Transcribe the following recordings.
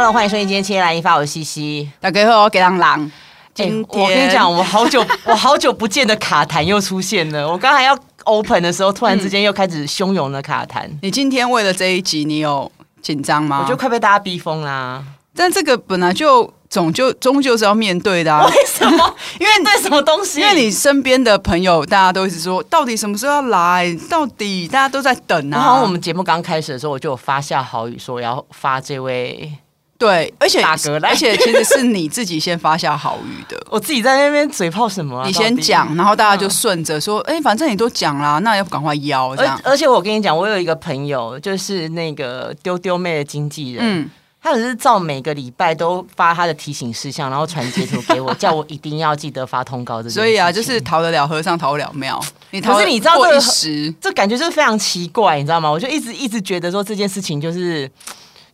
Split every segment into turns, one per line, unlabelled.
Hello，欢迎收听今天《七天来一发》，我是西西。
大家好，我给郎郎。今天、
欸、我跟你讲，我好久 我好久不见的卡痰又出现了。我刚才要 open 的时候，突然之间又开始汹涌的卡痰、嗯。
你今天为了这一集，你有紧张吗？
我就快被大家逼疯啦。
但这个本来就总就终究是要面对的、啊。
为什么？因为对什么东西？
因为你身边的朋友，大家都一直说，到底什么时候要来？到底大家都在等啊。
然后我们节目刚开始的时候，我就有发下好语，说我要发这位。
对，而且而且其实是你自己先发下好语的。
我自己在那边嘴炮什么、啊？
你先讲，然后大家就顺着说，哎、嗯，反正你都讲了，那要赶快邀这样。
而而且我跟你讲，我有一个朋友，就是那个丢丢妹的经纪人，嗯，他只是照每个礼拜都发他的提醒事项，然后传截图给我，叫我一定要记得发通告。这所
以啊，就是逃得了和尚逃不了庙。你逃
可是你知道这感觉就是非常奇怪，你知道吗？我就一直一直觉得说这件事情就是。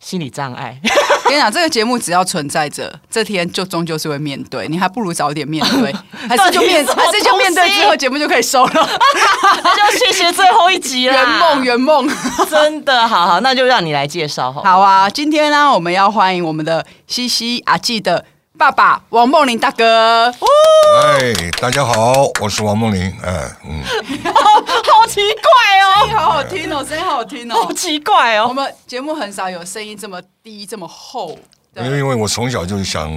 心理障碍，
跟你讲，这个节目只要存在着，这天就终究是会面对。你还不如早点面对，还是就面，还是就面对之后节目就可以收了。
那就谢谢最后一集了，
圆梦圆梦，
真的好好，那就让你来介绍好。
好啊，今天呢，我们要欢迎我们的西西阿记的爸爸王梦麟大哥。
哎，大家好，我是王梦麟。哎，嗯。
好奇怪哦，
声音好好听哦，声音好好听哦，
好奇怪哦。
我们节目很少有声音这么低、这么厚。
因为因为我从小就想，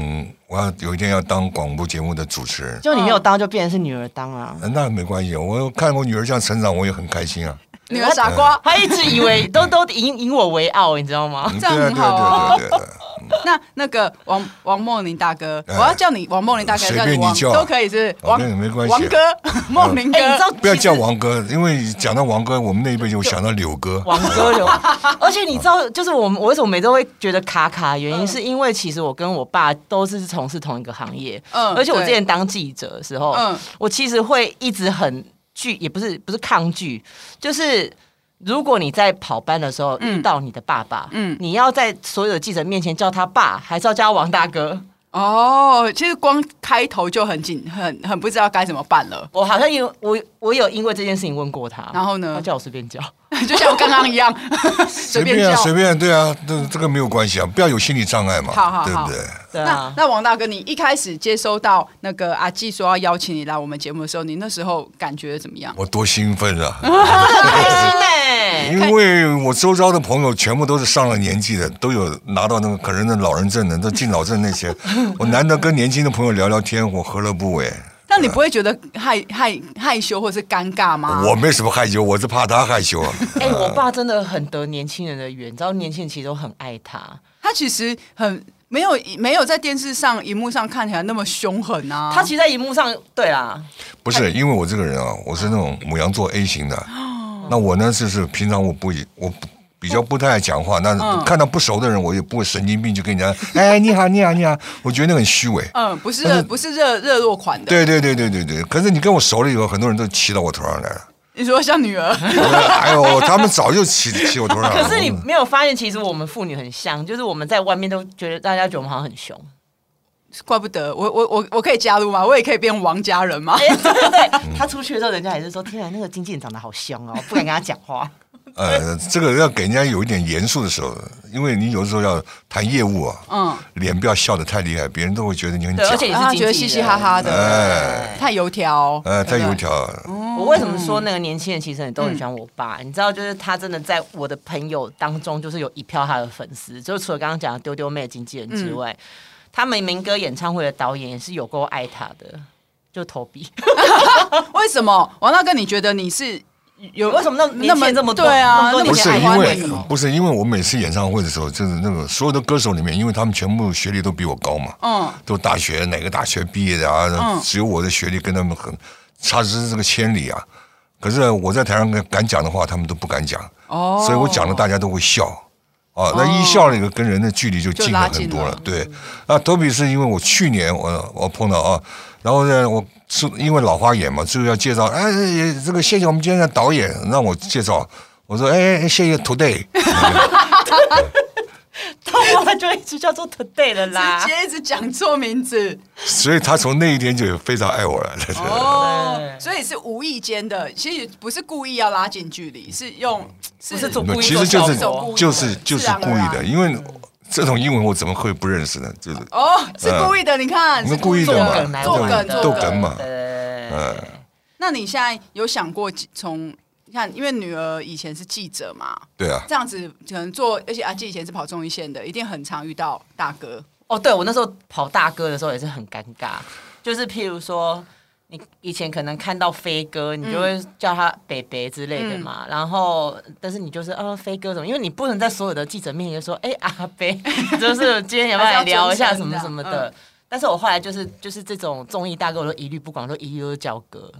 我要有一天要当广播节目的主持人。
就你没有当，就变成是女儿当啊？
那没关系，我看我女儿这样成长，我也很开心啊。
女儿傻瓜，
他一直以为都都引引我为傲，你知道吗？
这样很好啊。那那个王王梦玲大哥，我要叫你王梦玲大哥，
随便你叫
都可以，是王
没关系。
王哥，梦玲哥，
不要叫王哥，因为讲到王哥，我们那一辈就想到柳哥。
王哥柳，而且你知道，就是我们我为什么每次都会觉得卡卡？原因是因为其实我跟我爸都是从事同一个行业，嗯，而且我之前当记者的时候，嗯，我其实会一直很拒，也不是不是抗拒，就是。如果你在跑班的时候遇到你的爸爸，嗯，你要在所有的记者面前叫他爸，还是要叫他王大哥？
哦，其实光开头就很紧，很很不知道该怎么办了。
我好像有我我有因为这件事情问过他，
然后呢，
他叫我随便叫。
就像我刚刚一样，
随便啊，随便，对啊，这这个没有关系啊，不要有心理障碍嘛，
好好好，
对不对？
对
啊。那那王大哥，你一开始接收到那个阿纪说要邀请你来我们节目的时候，你那时候感觉怎么样？
我多兴奋啊！
很开心哎，
因为我周遭的朋友全部都是上了年纪的，都有拿到那个可能的老人证的，都敬老证那些。我难得跟年轻的朋友聊聊天，我何乐不为？
那你不会觉得害害害羞或是尴尬吗？
我没什么害羞，我是怕他害羞啊。
哎、欸，我爸真的很得年轻人的缘，你知道年轻人其实都很爱他。
他其实很没有没有在电视上荧幕上看起来那么凶狠啊。
他其实在荧幕上，对啊，
不是因为我这个人啊，我是那种母羊座 A 型的。哦、那我呢，就是平常我不我不。比较不太爱讲话，那看到不熟的人，我也不会神经病就跟人家，哎，你好，你好，你好，我觉得那很虚伪。
嗯，不是，是不是热热络款的。
对对对对对对。可是你跟我熟了以后，很多人都骑到我头上来了。
你说像女儿？
哎呦，他们早就骑骑我头上了。
可是你没有发现，其实我们妇女很像，就是我们在外面都觉得大家觉得我们好像很凶。
怪不得我我我我可以加入吗？我也可以变王家人吗？
对对对，他出去的时候，人家也是说：“天啊，那个经纪人长得好凶哦，不敢跟他讲话。”
呃，这个要给人家有一点严肃的时候，因为你有的时候要谈业务啊，嗯，脸不要笑得太厉害，别人都会觉得你很假，
而且是
觉得嘻嘻哈哈的，哎，太油条，
哎，太油条。
我为什么说那个年轻人其实也都很喜欢我爸？你知道，就是他真的在我的朋友当中，就是有一票他的粉丝，就是除了刚刚讲的丢丢妹的经纪人之外，他们民歌演唱会的导演也是有够爱他的，就投币。
为什么？王大哥，你觉得你是？
有为什么那么那么这么
对啊？
不是因为不是因为我每次演唱会的时候，就是那个所有的歌手里面，因为他们全部学历都比我高嘛，嗯，都大学哪个大学毕业的啊，只有我的学历跟他们很差之这个千里啊。可是我在台上敢讲的话，他们都不敢讲，哦，所以我讲了大家都会笑，啊，那一笑那个跟人的距离就近了很多了。对，那特别是因为我去年我我碰到啊，然后呢我。是因为老花眼嘛，就要介绍。哎，这个谢谢我们今天的导演让我介绍。我说，哎，谢谢 Today。
他就一直叫做 Today 了啦，
直接一直讲错名字。
所以他从那一天就非常爱我了。
哦，所以是无意间的，其实不是故意要拉近距离，是用，是故意。
其实就是就是就是故意的，因为。这种英文我怎么会不认识呢？就是
哦，是故意的，你看，
你们故意的嘛，
做梗
逗梗嘛。
嗯，那你现在有想过从你看，因为女儿以前是记者嘛，
对啊，
这样子可能做，而且阿季以前是跑综艺线的，一定很常遇到大哥。
哦，对，我那时候跑大哥的时候也是很尴尬，就是譬如说。你以前可能看到飞哥，你就会叫他北北之类的嘛。嗯、然后，但是你就是啊，飞哥怎么？因为你不能在所有的记者面前说，哎、欸，阿北，就是今天要不要来聊一下什么什么的。嗯、但是我后来就是就是这种综艺大哥，我都一律不管，都一律都叫哥。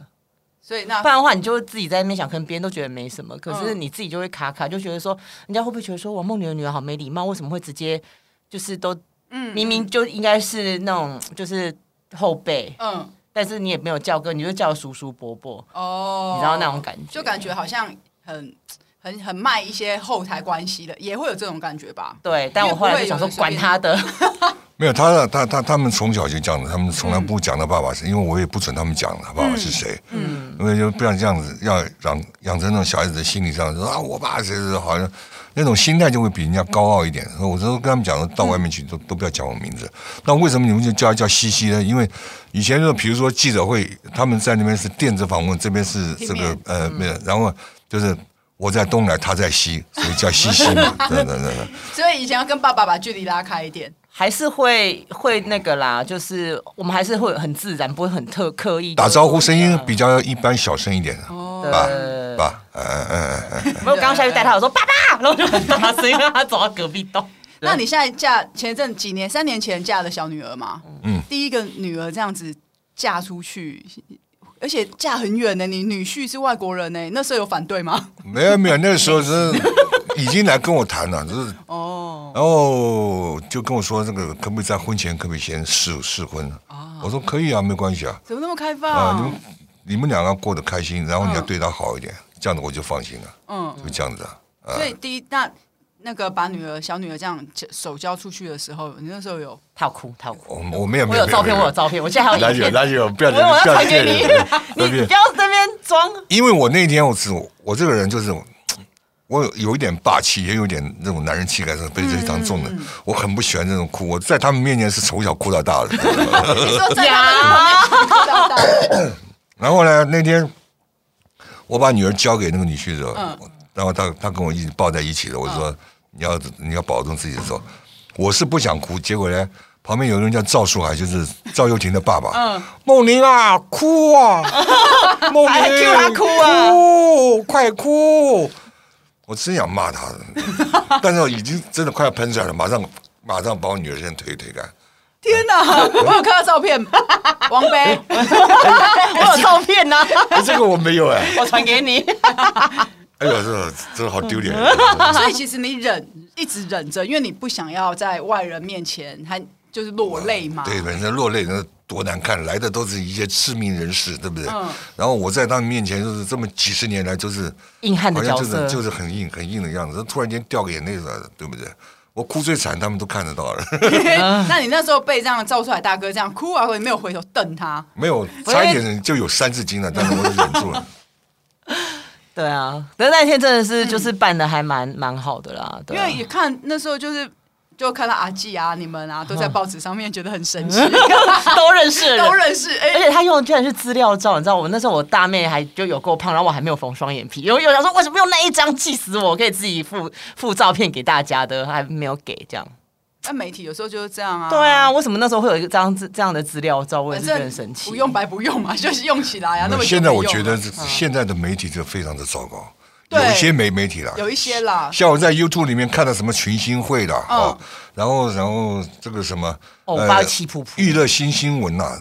所以那
不然的话，你就会自己在那边想，可能别人都觉得没什么，可是你自己就会卡卡，就觉得说，人家会不会觉得说，我梦女的女儿好没礼貌？为什么会直接就是都，嗯，明明就应该是那种就是后辈，嗯。但是你也没有叫哥，你就叫叔叔伯伯哦，你知道那种感觉，
就感觉好像很很很卖一些后台关系的，也会有这种感觉吧？
对，但我后来就想说，管他的，
没有他他他他们从小就这样子，他们从来不讲他爸爸是，因为我也不准他们讲他爸爸是谁，嗯，因为就不想这样子，要养养成那种小孩子的心理上说啊，我爸谁谁好像。那种心态就会比人家高傲一点。我都跟他们讲，到外面去都都不要讲我名字。那为什么你们就叫一叫西西呢？因为以前就比如说记者会，他们在那边是电子访问，这边是这个呃没有，然后就是我在东来，他在西，所以叫西西嘛。对对对。
所以以前要跟爸爸把距离拉开一点，
还是会会那个啦，就是我们还是会很自然，不会很特刻意
打招呼，声音比较一般，小声一点。哦，对吧？爸，嗯嗯嗯。
没有，刚刚下去带他，我说爸爸。然后就很大声，因为他走到隔壁栋。
那你现在嫁前一阵几年，三年前嫁的小女儿嘛？嗯，第一个女儿这样子嫁出去，而且嫁很远呢。你女婿是外国人呢，那时候有反对吗？
没有没有，那个时候是已经来跟我谈了，就是哦，然后就跟我说这个可不可以在婚前可不可以先试试婚？我说可以啊，没关系啊。
怎么那么开放啊？
你们你们两个过得开心，然后你要对他好一点，这样子我就放心了。嗯，就这样子啊。
所以第一，那那个把女儿小女儿这样手交出去的时候，你那时候有
她哭，她哭。
我我没有，
我有照片，我有照片，我现在还有。哪
有哪有，不要
不要传给你，你不要在那边装。
因为我那天我是我这个人就是我有有一点霸气，也有点那种男人气概，是非常重的。我很不喜欢这种哭，我在他们面前是从小哭到大的。然后呢，那天我把女儿交给那个女婿的时候。然后他他跟我一起抱在一起的，我就说你要你要保重自己的时候，我是不想哭，结果呢，旁边有个人叫赵树海，就是赵又廷的爸爸，嗯，梦玲啊，哭啊，梦玲哭啊，哭，快哭！我真想骂他的，但是我已经真的快要喷出来了，马上马上把我女儿先推推开。
天哪，我有看到照片，王菲，
我有照片呢，
这个我没有哎，
我传给你。
哎呦，这真的好丢脸！
所以其实你忍，一直忍着，因为你不想要在外人面前还就是落泪嘛。
对，反正落泪那多难看，来的都是一些知名人士，对不对？嗯。然后我在他们面前就是这么几十年来就是
硬汉的角色，
就是很硬很硬的样子。突然间掉个眼泪出来了，对不对？我哭最惨，他们都看得到了。
那你那时候被这样照出来大哥这样哭啊，或者没有回头瞪他？
没有，差一点就有三字经了，但是我忍住了。
对啊，但那天真的是就是办的还蛮蛮好的啦。对啊，
因为也看那时候就是就看到阿季啊，你们啊都在报纸上面觉得很神奇，
都认识，
都认识。
而且他用的居然是资料照，你知道，我那时候我大妹还就有够胖，然后我还没有缝双眼皮，有有想说为什么用那一张气死我，可以自己附附照片给大家的，还没有给这样。
那媒体有时候就是这样啊。
对啊，为什么那时候会有一张这这样的资料照？我也是很神奇。
不用白不用嘛，就是用起来啊。那么
现在我觉得现在的媒体就非常的糟糕，有一些媒媒体啦，
有一些啦。
像我在 YouTube 里面看到什么群星会啦，哦，然后然后这个什么
哦，八七噗噗，
娱乐新新闻呐，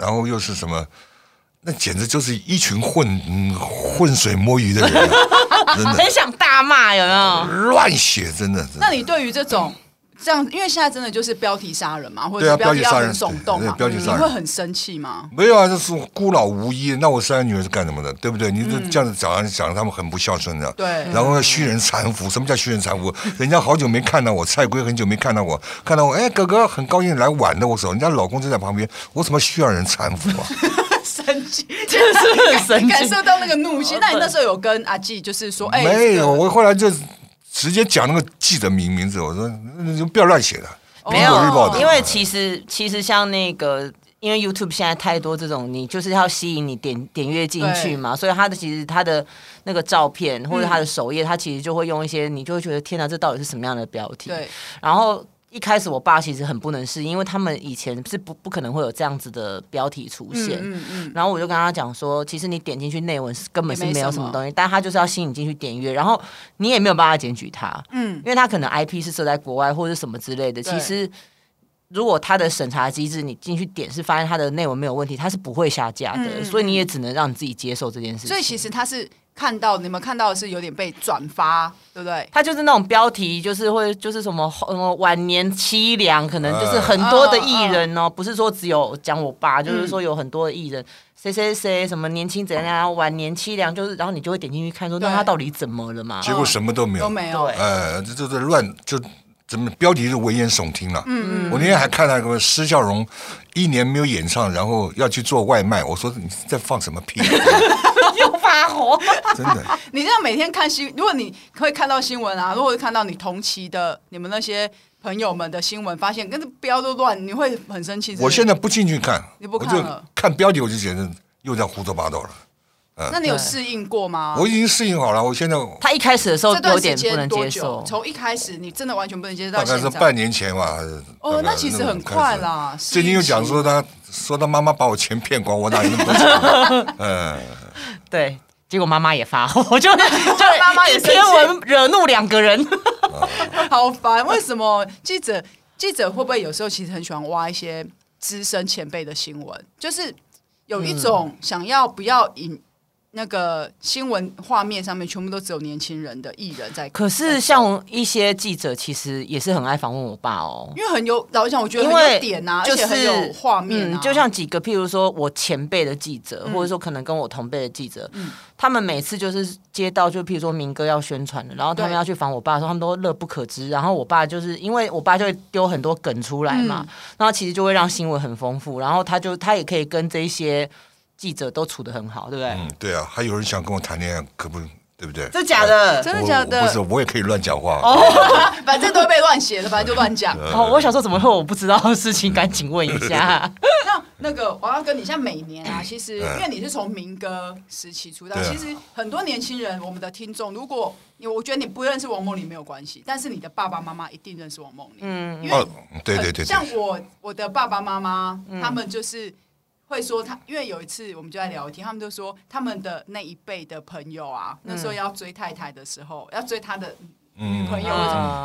然后又是什么，那简直就是一群混嗯、混水摸鱼的人，真的
很想大骂，有没有？
乱写，真的。
那你对于这种？这样，因为现在真的就是标题杀人嘛，或者标题杀人耸动嘛，标题杀人，你会很生气吗？
没有啊，就是孤老无依。那我生的女儿是干什么的？对不对？你这样子讲，讲他们很不孝顺的。
对。
然后虚人残服，什么叫虚人残服？人家好久没看到我，蔡圭很久没看到我，看到我，哎，哥哥很高兴来挽的我手，人家老公就在旁边，我怎么需要人残服啊？
生气，就是很生气，感受到那个怒气。那你那时候有跟阿季就是说，哎，
没有，我后来就。直接讲那个记者名名字，我说你就不要乱写的。
没有，因为其实其实像那个，因为 YouTube 现在太多这种，你就是要吸引你点点阅进去嘛，所以他的其实他的那个照片或者他的首页，他其实就会用一些，你就会觉得天哪，这到底是什么样的标题？对，然后。一开始我爸其实很不能适应，因为他们以前是不不可能会有这样子的标题出现。嗯嗯嗯、然后我就跟他讲说，其实你点进去内文是根本是没有什么东西，但他就是要吸引你进去点阅，然后你也没有办法检举他。嗯，因为他可能 IP 是设在国外或者什么之类的。其实如果他的审查机制，你进去点是发现他的内文没有问题，他是不会下架的。嗯、所以你也只能让你自己接受这件事情。
所以其实他是。看到你们看到的是有点被转发，对不对？
他就是那种标题，就是会就是什么什么晚年凄凉，可能就是很多的艺人哦，不是说只有讲我爸，就是说有很多的艺人，谁谁谁什么年轻怎样，晚年凄凉，就是然后你就会点进去看，说那他到底怎么了嘛？
结果什么都没有，
都没有。
哎，这这这乱就怎么标题是危言耸听了。嗯嗯。我那天还看到一个施孝荣一年没有演唱，然后要去做外卖，我说你在放什么屁？
又发火，
真的。
你这样每天看新，如果你会看到新闻啊，如果看到你同期的你们那些朋友们的新闻，发现跟这标都乱，你会很生气。
我现在不进去看，
你不看了，
看标题我就觉得又在胡说八道了。
嗯，那你有适应过吗？
我已经适应好了。我现在
他一开始的时候有点不能接受，
从一开始你真的完全不能接受，
大概是半年前吧。
哦，那其实很快啦。
最近又讲说他说他妈妈把我钱骗光，我哪有那么多钱？嗯，
对。结果妈妈也发火，就 就妈妈也天文惹怒两个人，
好烦。为什么记者记者会不会有时候其实很喜欢挖一些资深前辈的新闻？就是有一种想要不要引。那个新闻画面上面全部都只有年轻人的艺人在。
可是像一些记者其实也是很爱访问我爸哦，
因为很有老实讲，我觉得很有点啊，就是、而且很有画面、啊
嗯、就像几个，譬如说我前辈的记者，嗯、或者说可能跟我同辈的记者，嗯、他们每次就是接到就譬如说民歌要宣传的，然后他们要去访我爸的时候，他们都乐不可支。然后我爸就是因为我爸就会丢很多梗出来嘛，嗯、然后其实就会让新闻很丰富，然后他就他也可以跟这一些。记者都处得很好，对不对？
嗯，对啊，还有人想跟我谈恋爱，可不，对不对？
这假的，
啊、真的假的？
不是，我也可以乱讲话。
哦，反正都被乱写的，反正就乱讲。
哦，我想说怎么会我不知道的事情，赶紧问一下。
那那个我要跟你，像每年啊，其实因为你是从民歌时期出道，其实很多年轻人，我们的听众，如果你我觉得你不认识王梦玲没有关系，但是你的爸爸妈妈一定认识王梦玲。嗯，因
为、对对，对，
像我我的爸爸妈妈，他们就是。会说他，因为有一次我们就在聊天，他们就说他们的那一辈的朋友啊，那时候要追太太的时候，要追他的女朋友，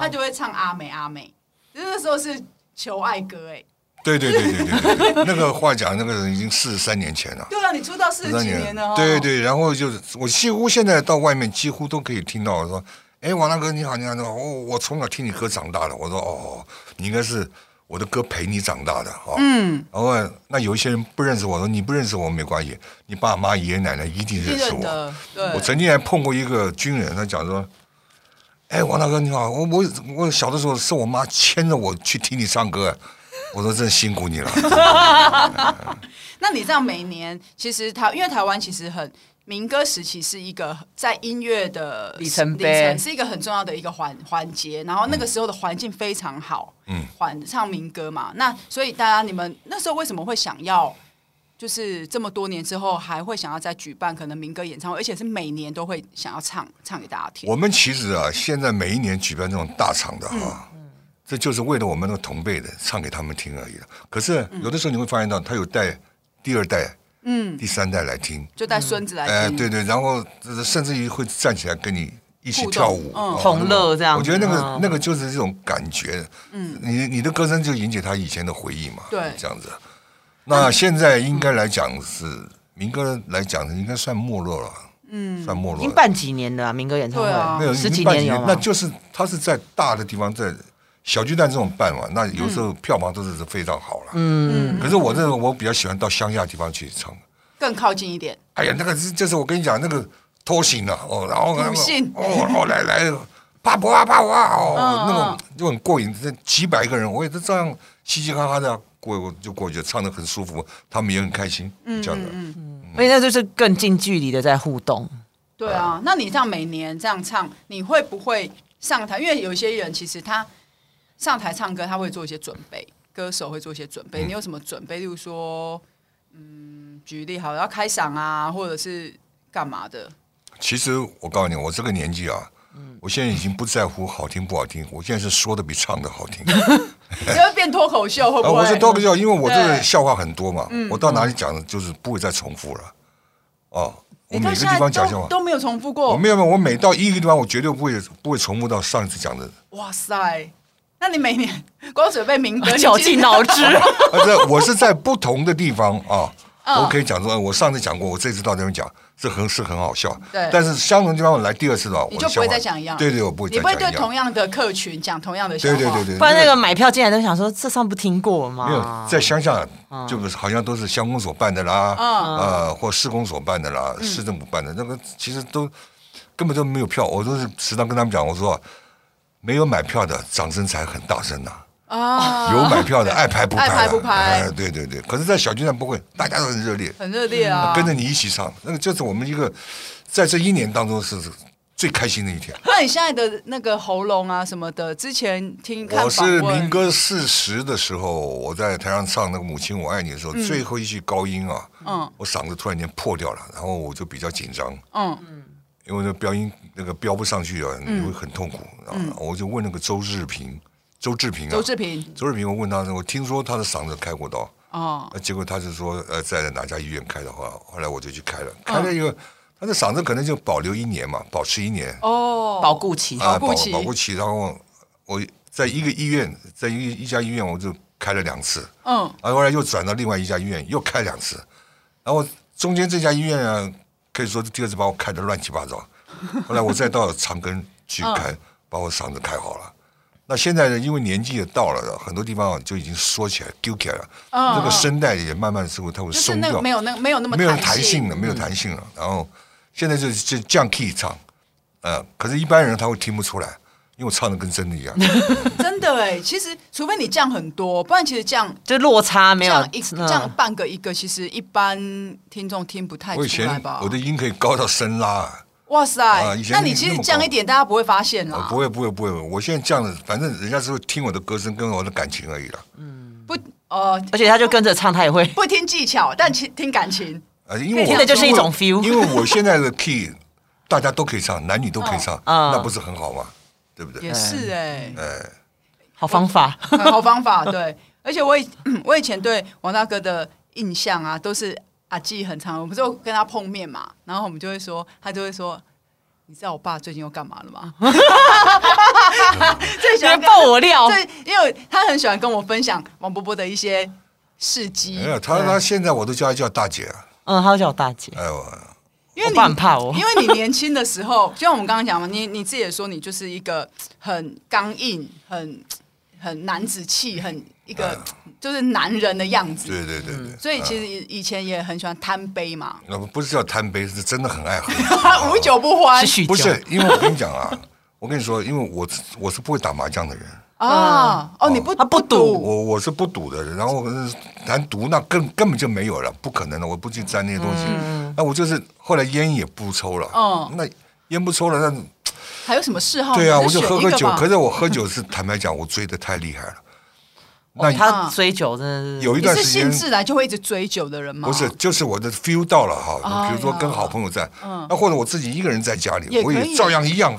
他就会唱阿美阿美，那时候是求爱歌哎。
对对对对对，那个话讲，那个人已经四十三年前了。
对啊，你出道四十几年了。
对对，然后就是我几乎现在到外面几乎都可以听到说，哎，王大哥你好你好，我，我从小听你歌长大的，我说哦，你应该是。我的歌陪你长大的哈，嗯，然后那有一些人不认识我，说你不认识我没关系，你爸妈爷爷奶奶一定认识我。我曾经还碰过一个军人，他讲说，哎，王大哥你好，我我我小的时候是我妈牵着我去听你唱歌，我说真辛苦你了。
那你这样每年其实台，因为台湾其实很。民歌时期是一个在音乐的
里程碑，
是一个很重要的一个环环节。然后那个时候的环境非常好，嗯，环唱民歌嘛。那所以大家你们那时候为什么会想要，就是这么多年之后还会想要再举办可能民歌演唱会，而且是每年都会想要唱唱给大家听。
我们其实啊，现在每一年举办这种大场的哈，嗯，这就是为了我们那个同辈的唱给他们听而已了。可是有的时候你会发现到，他有带第二代。嗯，第三代来听，
就带孙子来听。哎，
对对，然后甚至于会站起来跟你一起跳舞，
同乐这样。
我觉得那个那个就是这种感觉。嗯，你你的歌声就引起他以前的回忆嘛。对，这样子。那现在应该来讲是民歌来讲，应该算没落了。嗯，算没落。
已经办几年了，民歌演唱会没有十几年有。
那就是他是在大的地方在。小巨蛋这种办嘛，那有时候票房都是非常好了。嗯，可是我这个我比较喜欢到乡下地方去唱，
更靠近一点。
哎呀，那个是就是我跟你讲那个拖行了哦，然后
那个
哦哦来来，啪啪啪啪哦，那种就很过瘾，这几百个人我也是这样嘻嘻哈哈的过就过去，唱的很舒服，他们也很开心，这样的。嗯
嗯，所以那就是更近距离的在互动。
对啊，那你这样每年这样唱，你会不会上台，因为有些人其实他上台唱歌，他会做一些准备，歌手会做一些准备。嗯、你有什么准备？例如说，嗯，举例好，要开嗓啊，或者是干嘛的？
其实我告诉你，我这个年纪啊。我现在已经不在乎好听不好听，我现在是说的比唱的好听。
你会变脱口秀会不会？
我是脱口秀，因为我这个笑话很多嘛，我到哪里讲的就是不会再重复了。哦，我每个地方讲笑话
都没有重复过。
我没有没有，我每到一个地方，我绝对不会不会重复到上一次讲的。
哇塞，那你每年光准备民歌，
绞尽脑汁。
我是在不同的地方啊。我可以讲说，我上次讲过，我这次到这边讲，这很是很好笑。
对，
但是相同地方我来第二次的话，
你就不会再讲一样。
对对，我不会。
你不会对同样的客群讲同样的笑话。
对对对对。
不然那个买票进来都想说，这上不听过吗？
没有，在乡下就是好像都是乡公所办的啦，呃，或市公所办的啦，市政府办的，那个其实都根本都没有票。我都是时常跟他们讲，我说没有买票的掌声才很大声呐。
啊，
有买票的爱排不排？
爱排不排？
哎，对对对。可是，在小剧场不会，大家都很热烈，
很热烈啊，
跟着你一起唱。那个就是我们一个在这一年当中是最开心的一天。
那你现在的那个喉咙啊什么的，之前听
我是民歌四十的时候，我在台上唱那个《母亲我爱你》的时候，最后一句高音啊，嗯，我嗓子突然间破掉了，然后我就比较紧张，嗯嗯，因为那飙音那个飙不上去啊，你会很痛苦，嗯，我就问那个周志平。周志平啊，
周志平，
周志平，我问他，我听说他的嗓子开过刀，哦，结果他就说，呃，在哪家医院开的话，后来我就去开了，开了一个，他的嗓子可能就保留一年嘛，保持一年，
哦，保固期，
啊，保保固期，然后我在一个医院，在一一家医院，我就开了两次，嗯，然后后来又转到另外一家医院，又开两次，然后中间这家医院啊，可以说这第二次把我开的乱七八糟，后来我再到长庚去开，把我嗓子开好了。那现在呢？因为年纪也到了，很多地方就已经缩起来、丢起来了。嗯，这个声带也慢慢似乎它会松掉，
没有那没有那么
没有弹性了，没有弹性了。然后现在就就降 key 唱，呃，可是一般人他会听不出来，因为我唱的跟真的一样。
真的哎，其实除非你降很多，不然其实降
就落差没有
降一降半个一个，其实一般听众听不太出来吧。
我的音可以高到升拉。
哇塞！那你其实降一点，大家不会发现啦。
不会，不会，不会。我现在降了，反正人家是会听我的歌声跟我的感情而已啦。
嗯，不，哦，
而且他就跟着唱，他也会
不听技巧，但听听感情。
啊，因为
听的就是一种 feel。
因为我现在的 key，大家都可以唱，男女都可以唱，那不是很好吗？对不对？
也是哎，
哎，
好方法，
好方法。对，而且我以 我以前对王大哥的印象啊，都是。阿季很长，我们就跟他碰面嘛，然后我们就会说，他就会说，你知道我爸最近又干嘛了吗？最喜欢
爆我料，
对，因为他很喜欢跟我分享王伯伯的一些事迹。
没有，他他现在我都叫他叫大姐啊。
嗯，他叫我大姐。哎呦，
因为你很怕我，因为你年轻的时候，就像我们刚刚讲嘛，你你自己也说你就是一个很刚硬、很很男子气、很一个。就是男人的样子，
对对对对，
所以其实以前也很喜欢贪杯嘛。
那不是叫贪杯，是真的很爱喝，
无酒不欢。
不是，因为我跟你讲啊，我跟你说，因为我我是不会打麻将的人
啊。哦，你不他不赌，
我我是不赌的人。然后谈赌那根根本就没有了，不可能的，我不去沾那些东西。那我就是后来烟也不抽了。嗯，那烟不抽了，那
还有什么嗜好？
对啊，我就喝喝酒。可是我喝酒是坦白讲，我醉的太厉害了。
那他追酒真的是
有一段时间，
是性自然就会一直追酒的人吗？
不是，就是我的 feel 到了哈。比如说跟好朋友在，那或者我自己一个人在家里，我也照样一样，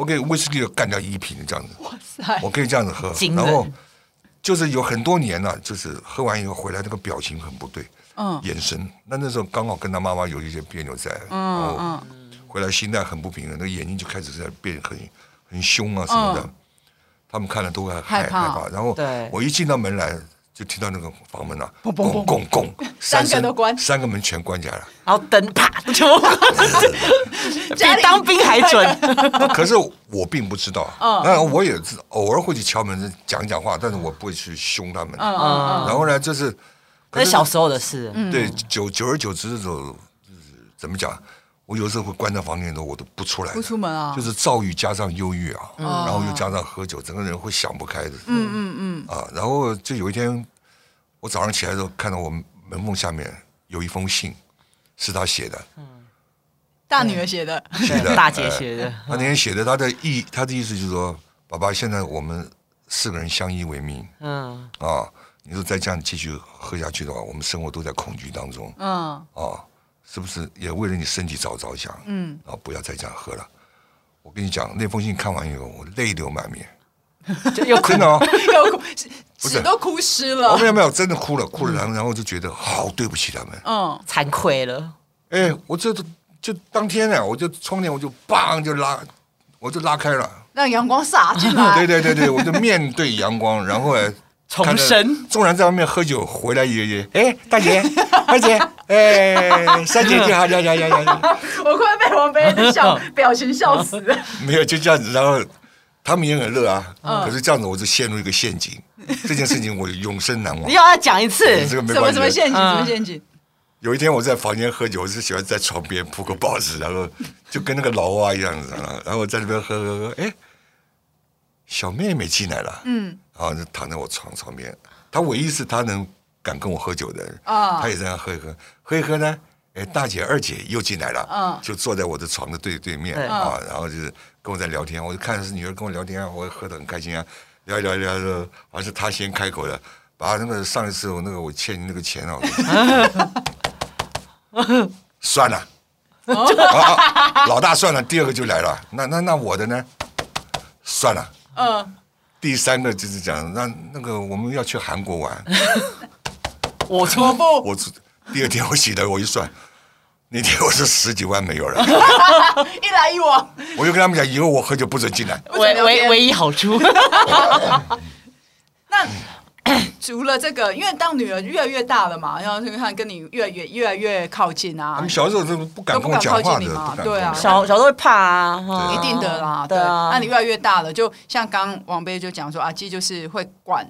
我给威士忌干掉一瓶这样子。哇塞！我可以这样子喝，然后就是有很多年了，就是喝完以后回来那个表情很不对，嗯，眼神。那那时候刚好跟他妈妈有一些别扭在，嗯嗯，回来心态很不平衡，那个眼睛就开始在变很很凶啊什么的。他们看了都会害害怕，然后我一进到门来，就听到那个房门啊，咣咣咣，
三个都关，
三个门全关起来了，
然后灯啪就比当兵还准。
可是我并不知道，那我也是偶尔会去敲门讲讲话，但是我不会去凶他们。然后呢，就是
那小时候的事，
对，久久而久之的时候，怎么讲？我有时候会关在房间里头，我都不出来，
不出门啊，
就是躁郁加上忧郁啊，然后又加上喝酒，整个人会想不开的。嗯嗯嗯。啊，然后就有一天，我早上起来的时候，看到我门缝下面有一封信，是他写的。嗯。
大女儿写的，
写的，
大姐写的。
他那天写的，他的意，他的意思就是说，爸爸，现在我们四个人相依为命，嗯，啊，你说再这样继续喝下去的话，我们生活都在恐惧当中，嗯，啊，是不是也为了你身体着着想？嗯，啊，不要再这样喝了。我跟你讲，那封信看完以后，我泪流满面。
又哭了，
又哭，纸都 哭湿了。
没有没有，真的哭了，哭了，然后然后就觉得好对不起他们，
嗯，惭愧了。
哎，我这就当天呢，我就窗帘我就砰就拉，我就拉开了，
让阳光洒进来。
对对对对，我就面对阳光，然后呢，
重生。
纵然在外面喝酒，回来爷爷，哎，大姐，大姐，哎，三姐姐好，呀呀呀呀！
我快被王菲的笑表情笑死了。
没有，就这样子，然后。他们也很乐啊，可是这样子我就陷入一个陷阱。这件事情我永生难忘。
你要再讲一次，
这个没关系。
什么什么陷阱？什么陷阱？
有一天我在房间喝酒，我是喜欢在床边铺个报纸，然后就跟那个老蛙一样子，然后我在那边喝喝喝，哎，小妹妹进来了，嗯，然后就躺在我床床边。她唯一是她能敢跟我喝酒的人啊，他也在那喝一喝，喝一喝呢。哎，大姐、二姐又进来了，嗯，就坐在我的床的对对面啊，然后就是跟我在聊天，我就看的是女儿跟我聊天啊，我也喝得很开心啊，聊一聊一聊的，好像是她先开口的，把那个上一次我那个我欠你那个钱啊，算了，老大算了，第二个就来了，那那那我的呢？算了，嗯，第三个就是讲，那那个我们要去韩国玩，
我错不，
我第二天我起来，我一算，那天我是十几万没有了，
一来一往。
我就跟他们讲，以后我喝酒不准进来。
唯唯唯一好处。
那 除了这个，因为当女儿越来越大了嘛，然后看跟你越来越越来越靠近啊。
他们小时候都不敢跟我讲话的，
对啊，
小小时候会怕啊，
一定的啦，对啊。那你越来越大了，就像刚王贝就讲说，阿基就是会管，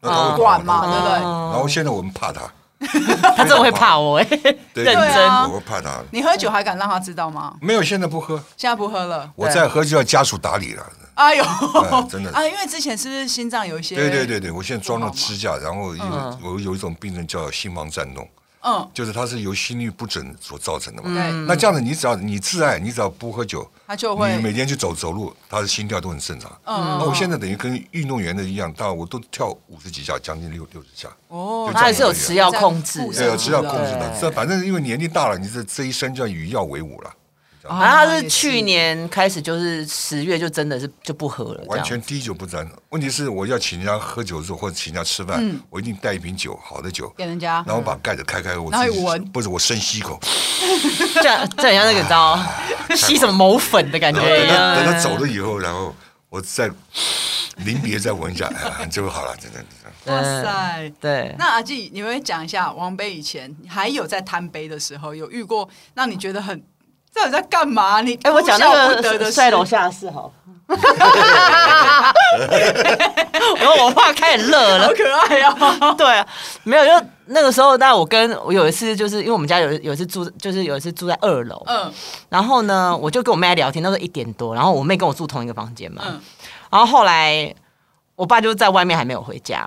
管嘛，对不对？
然后现在我们怕他。
他真的会怕我 哎，认真，
我会怕他。
你喝酒还敢让他知道吗？
没有，现在不喝。
现在不喝了。
我再喝就要家属打理了。
哎呦，真的啊！因为之前是不是心脏有一些？
对对对对，我现在装了支架，然后有我有一种病症叫心房颤动。嗯，就是它是由心率不准所造成的嘛。对，那这样子，你只要你自爱，你只要不喝酒，
他就会
你每天去走走路，他的心跳都很正常。嗯，那我现在等于跟运动员的一样，大我都跳五十几下，将近六六十下。
哦，他还是有吃药控制，
对，有吃药控制的。这反正因为年纪大了，你这这一生就要与药为伍了。
好像他是去年开始，就是十月就真的是就不喝了，
完全滴酒不沾。问题是我要请人家喝酒的时候，或者请人家吃饭，我一定带一瓶酒，好的酒给人家，然后把盖子开开，我自己闻，不是我深吸一口，
这样这样像那个你知道 吸什么某粉的感觉一样。
等他走了以后，然后我再临别再闻一下，哎就好了，真的。
哇塞，
对。
那阿纪，你会讲一下王杯以前还有在贪杯的时候，有遇过让你觉得很。到底在干嘛？你
哎，我讲那个在楼下的事好。然后我爸开始乐了，
好可爱哦。
对啊，没有，就那个时候，但我跟我有一次，就是因为我们家有有一次住，就是有一次住在二楼。嗯。然后呢，我就跟我妹聊天，那时候一点多，然后我妹跟我住同一个房间嘛。嗯。然后后来我爸就在外面还没有回家，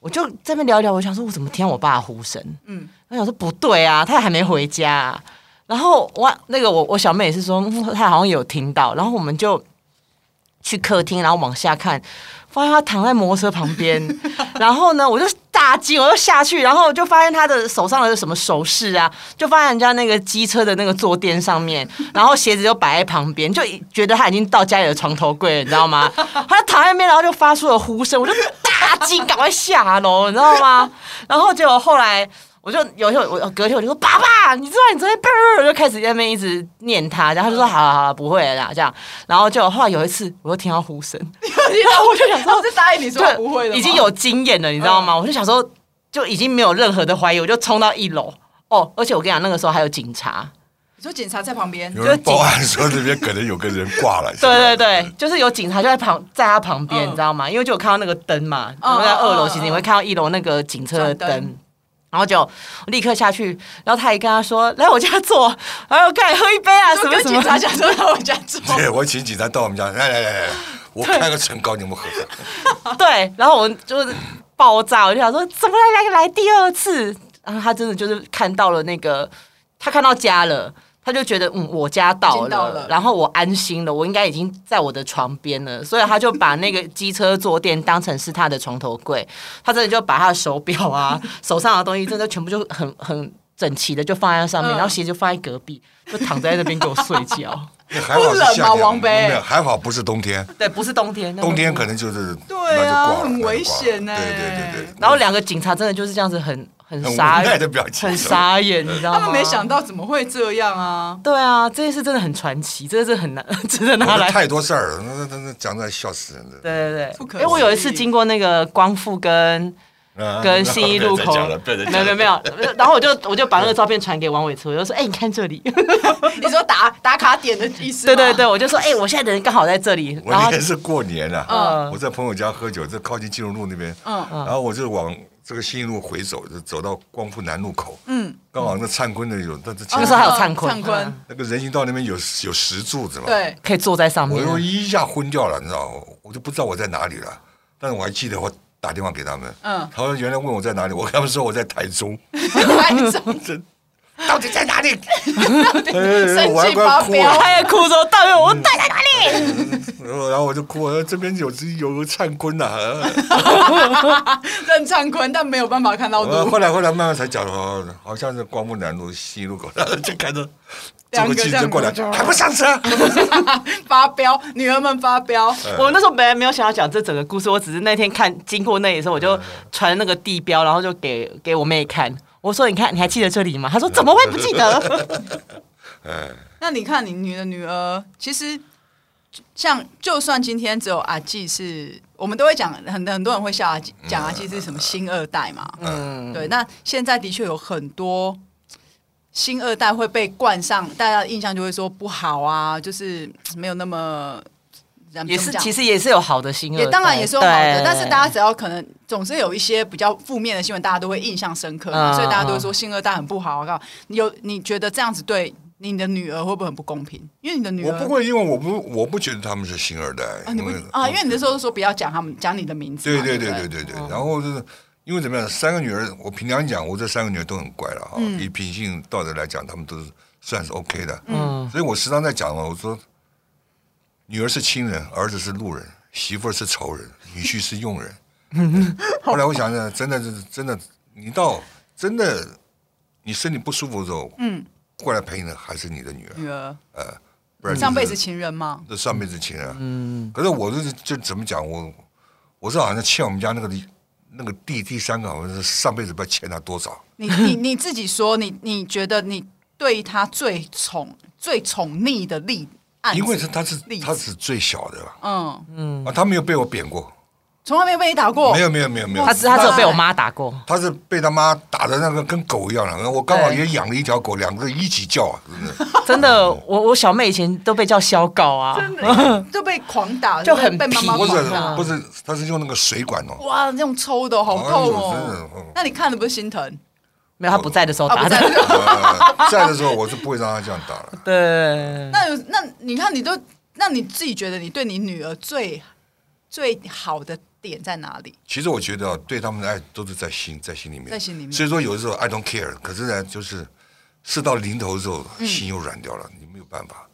我就在那边聊一聊，我想说，我怎么听我爸呼声？嗯。我想说不对啊，他还没回家。然后我那个我我小妹也是说，她好像有听到，然后我们就去客厅，然后往下看，发现她躺在摩托车旁边，然后呢，我就大惊，我就下去，然后就发现她的手上的什么首饰啊，就放在人家那个机车的那个坐垫上面，然后鞋子就摆在旁边，就觉得她已经到家里的床头柜了，你知道吗？他躺在那边，然后就发出了呼声，我就大惊，赶快下楼，你知道吗？然后结果后来。我就有一天，我隔天我就说：“爸爸，你知道你昨天啵儿，就开始在那边一直念他，然后他就说：‘好了好了，不会了。’这样，然后就后来有一次，我又听到呼声，然后我就想说：‘我是答应你说不会的。’已经有经验了，你知道吗？我就想说，就已经没有任何的怀疑，我就冲到一楼。哦，而且我跟你讲，那个时候还有警察。
你说警察在旁边，
有人报案说这边可能有个人挂了。
对对对，就是有警察就在旁，在他旁边，你知道吗？因为就有看到那个灯嘛，然后在二楼，其实你会看到一楼那个警车的灯。”然后就立刻下去，然后他也跟他说：“来我家坐，然后赶紧喝一杯啊，什么什么。”警察讲说 来我家坐。
对，我请警察到我们家，来来来来，我开个唇膏，你们喝。
对，然后我们就是爆炸，我就想说怎么来来来第二次？然后他真的就是看到了那个，他看到家了，他就觉得嗯，我家到了，
到了
然后我安心了，我应该已经在我的床边了，所以他就把那个机车坐垫当成是他的床头柜，他真的就把他的手表啊、手上的东西，真的全部就很很整齐的就放在上面，嗯、然后鞋就放在隔壁，就躺在那边给我睡觉。
不冷吗？王杯
还好不是冬天，
对，不是冬天，
冬天可能就是
对啊，很危险呢。
对对对对，
然后两个警察真的就是这样子很。很傻眼
的表情，
很傻眼，你知道吗？
他们没想到怎么会这样啊！
对啊，这件事真的很传奇，真的是很难，真的拿来
太多事儿了，那那那讲出来笑死人的。
对对对，哎，我有一次经过那个光复跟跟新一路口，没有没有没有，然后我就我就把那个照片传给王伟慈，我就说，哎，你看这里，
你说打打卡点的意思？
对对对，我就说，哎，我现在的人刚好在这里。
我那天是过年啊，我在朋友家喝酒，在靠近金融路那边，嗯，然后我就往。这个新一路回走，就走到光复南路口。嗯，刚好那灿坤的有，但是
那时候还有灿坤。灿坤
那个人行道那边有有石柱子嘛？
对，
可以坐在上面。
我又一下昏掉了，你知道吗？我就不知道我在哪里了。但是我还记得我打电话给他们。嗯，他们原来问我在哪里，我跟他们说我在台中。
台中。到底在哪里？生气发飙，
他也哭说：“到底我在在哪
里？”然后我就哭，我说：“这边有只有个灿坤呐，
认灿坤，但没有办法看到。”
后来后来慢慢才讲了，好像是光复南路西路口，就开着两个记者过来，还不上车，
发飙，女儿们发飙。
我那时候本来没有想要讲这整个故事，我只是那天看经过那里的时候，我就传那个地标，然后就给给我妹看。我说：“你看，你还记得这里吗？” 他说：“怎么会不记得？”
那你看，你你的女儿，其实像就算今天只有阿纪是，我们都会讲很很多人会笑阿纪，讲阿纪是什么新二代嘛。嗯，对。那现在的确有很多新二代会被冠上，大家的印象就会说不好啊，就是没有那么。
也是，其实也是有好的新闻，
也当然也是有好的，但是大家只要可能总是有一些比较负面的新闻，大家都会印象深刻嘛，所以大家都会说新二代很不好。我告诉你，有你觉得这样子对你的女儿会不会很不公平？因为你的女儿，
我不会，因为我不我不觉得他们是新二代啊，
你不啊，因为你那时候说不要讲他们，讲你的名字，
对对对对对对。然后就是因为怎么样，三个女儿，我平常讲，我这三个女儿都很乖了哈，以品性道德来讲，他们都是算是 OK 的，嗯，所以我时常在讲嘛，我说。女儿是亲人，儿子是路人，媳妇儿是仇人，女婿是佣人。后来我想想，真的是真的，你到真的你身体不舒服的时候，嗯，过来陪你的还是你的女儿。女儿，呃，不然
上辈子情人吗？
这上辈子情人。嗯。可是我就是就怎么讲，我我是好像欠我们家那个那个第第三个，好像是上辈子不知道欠他多少。
你你你自己说，你你觉得你对他最宠最宠溺的例？
因为是他是他是最小的，嗯嗯。啊，他没有被我扁过，
从来没有被你打过，
没有没有没有没有，
他是他只有被我妈打过，
他是被他妈打的那个跟狗一样的，我刚好也养了一条狗，两个一起叫啊，真的，
真的，我我小妹以前都被叫小狗啊，
真的 就被狂打，
就很被妈妈
不是不是，他是用那个水管哦，
哇，那种抽的好痛哦，那你看了不是心疼？
没有，他不在的时候打的。
在的时候，我是不会让他这样打了。
对。
那有那你看，你都那你自己觉得，你对你女儿最最好的点在哪里？
其实我觉得，对他们的爱都是在心，在心里面，
在心里面。
所以说，有的时候 I don't care，可是呢，就是事到临头的时候，心又软掉了，你没有办法。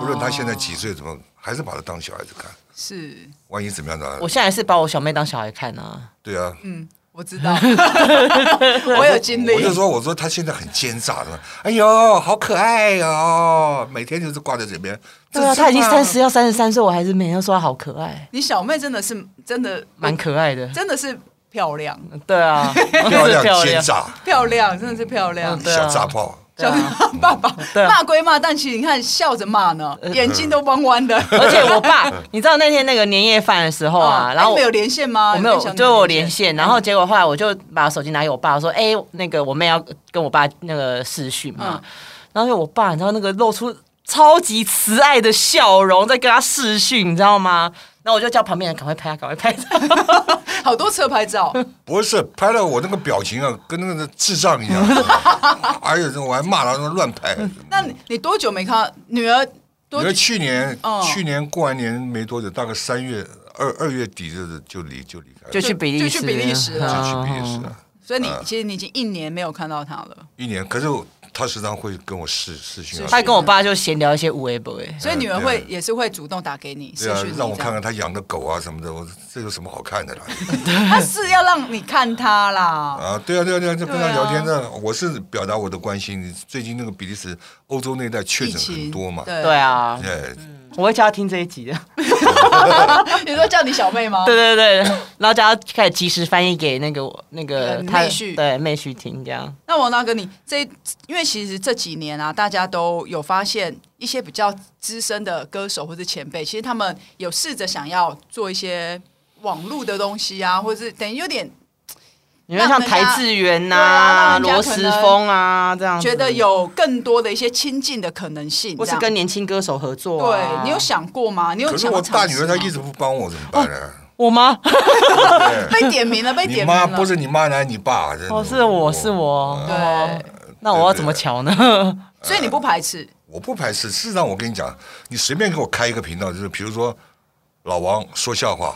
无论他现在几岁，怎么还是把他当小孩子看。
是。
万一怎么样呢？
我现在是把我小妹当小孩看啊。
对啊。
嗯。我知道，我有经历。
我就说，我说他现在很奸诈的，哎呦，好可爱哦，每天就是挂在这边。
对啊，他已经三十要三十三岁，我还是每天说他好可爱。
你小妹真的是真的
蛮可爱的，
真的是漂亮。
对啊，
漂亮奸诈，
漂亮真的是漂亮，
小炸炮。
叫爸爸骂归骂，但其实你看笑着骂呢，眼睛都弯弯的。
而且我爸，你知道那天那个年夜饭的时候啊，然
后没有连线吗？
我没有，就我连线。然后结果后来我就把手机拿给我爸，说：“哎，那个我妹要跟我爸那个视讯嘛。”然后我爸，你知道那个露出超级慈爱的笑容，在跟他视讯，你知道吗？然后我就叫旁边人赶快拍，赶快拍，
好多车拍照。
不是拍了我那个表情啊，跟那个智障一样。哎呦，我还骂他乱拍。
那你你多久没看女儿？
女儿去年去年过完年没多久，大概三月二二月底就是就离就离开，
就去比
利时，就去比利时了，
就去比利时了。
所以你其实你已经一年没有看到他了。
一年，可是他时常会跟我视视讯，
他跟我爸就闲聊一些无为不为，
所以女儿会也是会主动打给你，
对啊，让我看看他养的狗啊什么的，我这有什么好看的啦？
他是要让你看他啦。
啊，对啊，对啊，对啊，就跟他聊天的，我是表达我的关心。最近那个比利时、欧洲那带确诊很多嘛，
对啊，对。我会叫他听这一集的。
你说叫你小妹吗？
对对对，然后叫他开始及时翻译给那个那个妹婿，对妹婿听这样。
那王大哥，你这因为其实这几年啊，大家都有发现一些比较资深的歌手或者前辈，其实他们有试着想要做一些网络的东西啊，或者是等于有点。
你看像台智源呐、罗时丰啊这样，
觉得有更多的一些亲近的可能性，
或是跟年轻歌手合作。
对，你有想过吗？你有想过？
可是我大女儿她一直不帮我，怎么办呢？
我吗？
被点名了，被点名了。
你妈不是你妈，还是你爸？
哦，是我是我。对，那我要怎么瞧呢？
所以你不排斥？
我不排斥。事实上，我跟你讲，你随便给我开一个频道，就是比如说老王说笑话。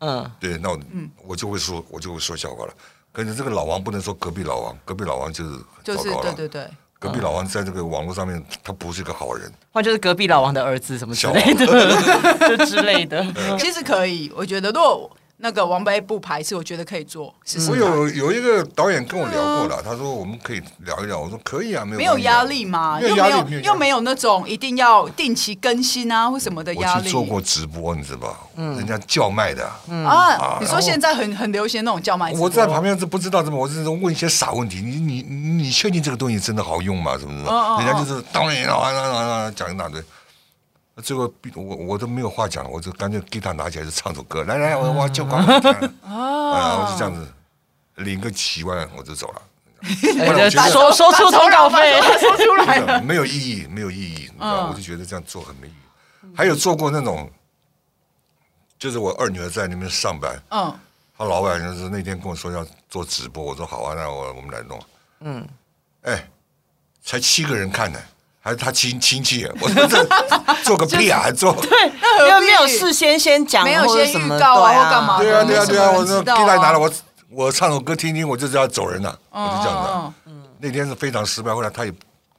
嗯，对，那我嗯，我就会说，我就会说笑话了。可是这个老王不能说隔壁老王，隔壁老王就是
就是对对对，
隔壁老王在这个网络上面，他不是一个好人。
或者就是隔壁老王的儿子什么之类的，就之类的。
其实可以，我觉得如果。那个王杯不排斥，我觉得可以做。
我有有一个导演跟我聊过了，他说我们可以聊一聊。我说可以啊，没有
没有压力嘛，又没有又没有那种一定要定期更新啊或什么的压力。
我去做过直播，你知道吧？嗯，人家叫卖的
啊。你说现在很很流行那种叫卖。
我在旁边是不知道怎么，我是问一些傻问题。你你你确定这个东西真的好用吗？什么什么？人家就是当然啊啊啊讲一大堆。最后我我都没有话讲，我就干脆吉他拿起来就唱首歌，来来，我我就光听，啊，我就这样子领个七万我就走了。
说说出通告费，说出来。了，
没有意义，没有意义，你知道，我就觉得这样做很没意义。还有做过那种，就是我二女儿在那边上班，嗯，她老板就是那天跟我说要做直播，我说好啊，那我我们来弄，嗯，哎，才七个人看呢。还是他亲亲戚，我说这做个屁啊！还做
对，因为没有事先先讲，
没有先预告啊，或干嘛？
对啊，对啊，对啊！我说屁来拿了，我我唱首歌听听，我就知道走人了，我就这样子。那天是非常失败，后来他也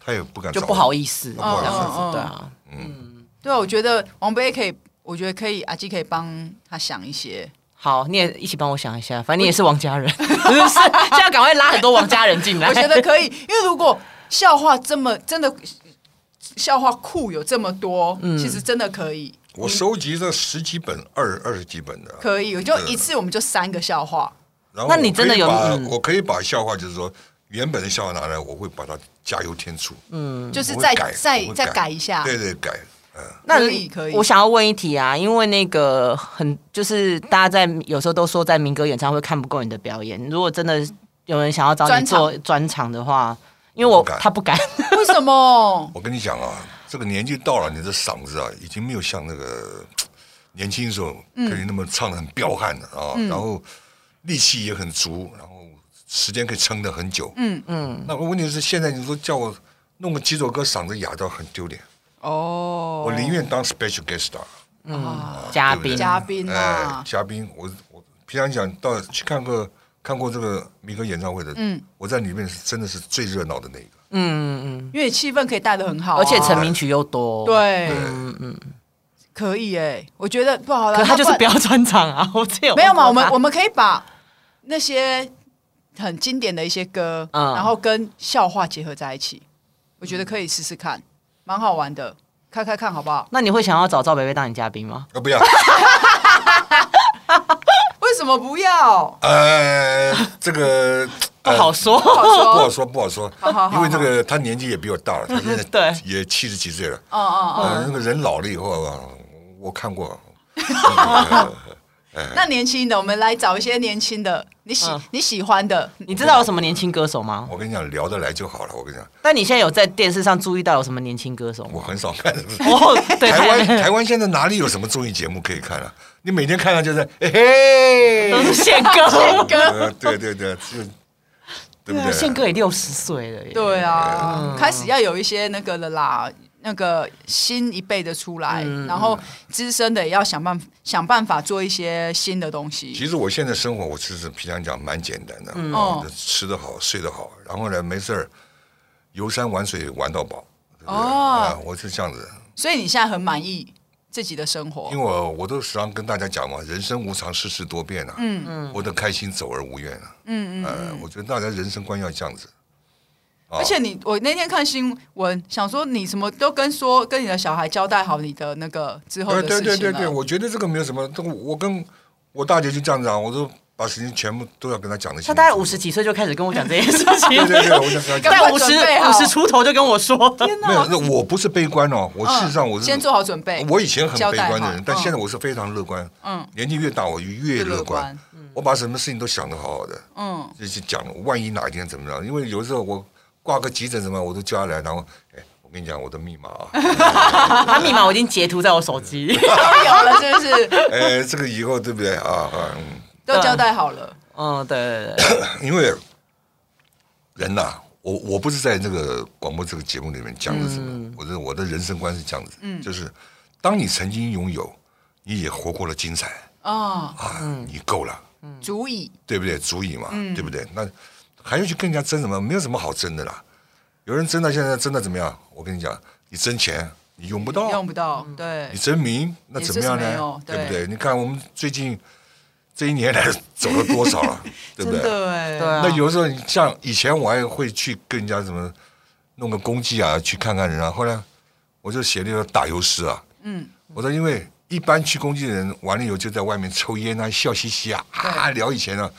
他也不敢，
就不好意思，不好意思，对啊，
嗯，对啊，我觉得王菲可以，我觉得可以，阿基可以帮他想一些。
好，你也一起帮我想一下，反正你也是王家人，是 不是？现在赶快拉很多王家人进来，
我觉得可以，因为如果笑话这么真的。笑话库有这么多，嗯、其实真的可以。
我收集这十几本、二二十几本的，
可以。我就一次，我们就三个笑话。
然后那你真的有？我可以把笑话，就是说原本的笑话拿来，我会把它加油添醋。嗯，
就是再再再改一下。
对对，改。嗯，
那可以可以。
我想要问一题啊，因为那个很就是大家在有时候都说在民歌演唱会看不够你的表演。如果真的有人想要找你做专场的话。因为我他不敢，
为什么？
我跟你讲啊，这个年纪到了，你的嗓子啊，已经没有像那个 年轻时候可以那么唱的很彪悍的啊，然后力气也很足，然后时间可以撑的很久。嗯嗯。那问题是现在你说叫我弄个几首歌，嗓子哑掉很丢脸。哦。我宁愿当 special guest star。
嗯。嘉宾。
嘉宾啊。
嘉宾，我我平常讲到去看个。看过这个民歌演唱会的，嗯，我在里面是真的是最热闹的那个，嗯
嗯嗯，因为气氛可以带得很好，
而且成名曲又多，
对，嗯嗯，可以哎，我觉得不好，
可他就是不要专场啊，我这有
没有嘛？我们我们可以把那些很经典的一些歌，然后跟笑话结合在一起，我觉得可以试试看，蛮好玩的，开开看好不好？
那你会想要找赵薇薇当你嘉宾吗？
呃不要。
为什么不要？
呃，这个
不好说，
不好说，
不好说，不好说。因为这个他年纪也比我大了，他现在也七十几岁了。哦哦哦，那个人老了以后，我看过。
那年轻的，我们来找一些年轻的，你喜你喜欢的。
你知道有什么年轻歌手吗？
我跟你讲，聊得来就好了。我跟你讲。
那你现在有在电视上注意到有什么年轻歌手吗？
我很少看。哦，台湾台湾现在哪里有什么综艺节目可以看啊？你每天看到就是，嘿嘿，
都是宪哥，宪哥，
对对对，就
对不对？宪哥也六十岁了，
对啊，开始要有一些那个了啦，那个新一辈的出来，然后资深的也要想办法想办法做一些新的东西。
其实我现在生活，我其实平常讲蛮简单的，嗯，吃得好，睡得好，然后呢，没事儿游山玩水玩到饱。哦，我是这样子。
所以你现在很满意自己的生活？
因为我我都时常跟大家讲嘛，人生无常，世事多变啊。嗯嗯，活得开心，走而无怨啊。嗯嗯，呃，我觉得大家人生观要这样子。
而且你，我那天看新闻，想说你什么都跟说，跟你的小孩交代好你的那个之后的事情。
对对对对，我觉得这个没有什么，这个我跟我大姐就这样子啊，我都把事情全部都要跟他讲的。
他大概五十几岁就开始跟我讲这件事情。
对对对，我想跟他讲。
在五十五十出头就跟我说。
天哪！
没有，那我不是悲观哦，我事实上我是
先做好准备。
我以前很悲观的人，但现在我是非常乐观。嗯。年纪越大，我就越乐观。我把什么事情都想得好好的。嗯。就去讲，万一哪一天怎么样？因为有时候我。挂个急诊什么，我都叫他来，然后，哎，我跟你讲我的密码啊，
他密码我已经截图在我手机里，
都 有了，是不是？
哎，这个以后对不对啊？嗯，
都交代好了。
嗯，对对对。
因为人呐，我我不是在这个广播这个节目里面讲的什么，我的我的人生观是这样子，嗯，就是当你曾经拥有，你也活过了精彩啊啊，你够了，
足以，
对不对？足以嘛，对不对？那。还要去跟人家争什么？没有什么好争的啦。有人争到现在争的怎么样？我跟你讲，你争钱你用不到，
用不到。对，
你争名那怎么样呢？对不对？你看我们最近这一年来走了多少了，对不对？
对，
那有时候你像以前我还会去跟人家什么弄个功绩啊，去看看人啊。后来我就写那个打油诗啊。嗯。我说，因为一般去攻击的人完了以后就在外面抽烟啊，笑嘻嘻啊，啊聊以前啊，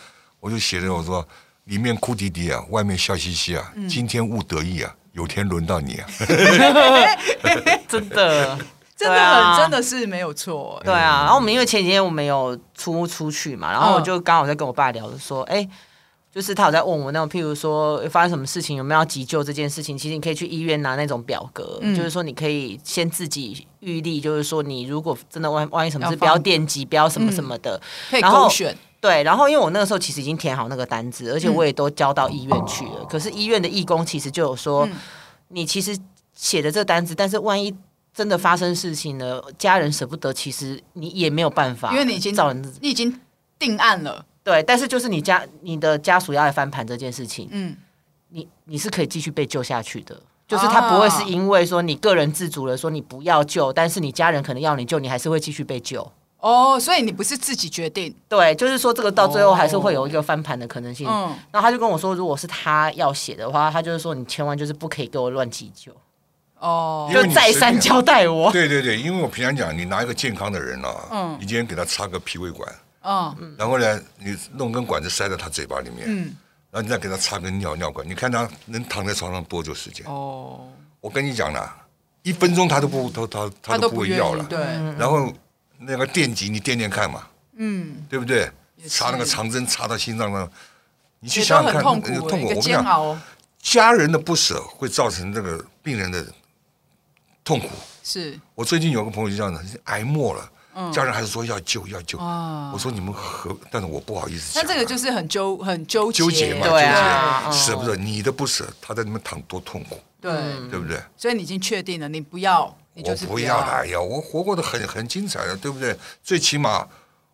我就写着我说。里面哭啼啼啊，外面笑嘻嘻啊。嗯、今天勿得意啊，有天轮到你啊！
真的，
真的很，啊、真的是没有错。
对啊，然后我们因为前几天我们有出出去嘛，然后我就刚好在跟我爸聊着说，哎、嗯，就是他有在问我那种，譬如说发生什么事情，有没有要急救这件事情，其实你可以去医院拿那种表格，嗯、就是说你可以先自己预立，就是说你如果真的万万一什么事，不要电击，不要什么什么的，嗯、
可以勾选。
对，然后因为我那个时候其实已经填好那个单子，而且我也都交到医院去了。嗯、可是医院的义工其实就有说，嗯、你其实写的这个单子，但是万一真的发生事情呢，家人舍不得，其实你也没有办法，
因为你已经找人，你已经定案了。
对，但是就是你家你的家属要来翻盘这件事情，嗯，你你是可以继续被救下去的，就是他不会是因为说你个人自主了，说你不要救，但是你家人可能要你救，你还是会继续被救。
哦，所以你不是自己决定？
对，就是说这个到最后还是会有一个翻盘的可能性。嗯，然后他就跟我说，如果是他要写的话，他就是说你千万就是不可以给我乱急救。哦，就再三交代我。
对对对，因为我平常讲，你拿一个健康的人啊，嗯，你今天给他插个脾胃管，嗯，然后呢，你弄根管子塞在他嘴巴里面，嗯，然后你再给他插根尿尿管，你看他能躺在床上多久时间？哦，我跟你讲了，一分钟他都不，他他他都不会要了。对，然后。那个电极，你电电看嘛，嗯，对不对？插那个长针插到心脏上，你去想想看，痛苦。我跟你讲，家人的不舍会造成这个病人的痛苦。
是
我最近有个朋友就这样子，挨末了，家人还是说要救要救。我说你们和？但是我不好意思。
那这个就是很纠很纠
纠结嘛，纠结，舍不得你的不舍，他在里面躺多痛苦，
对，
对不对？
所以你已经确定了，你不要。
我不要了，哎呀，我活过得很很精彩的，对不对？最起码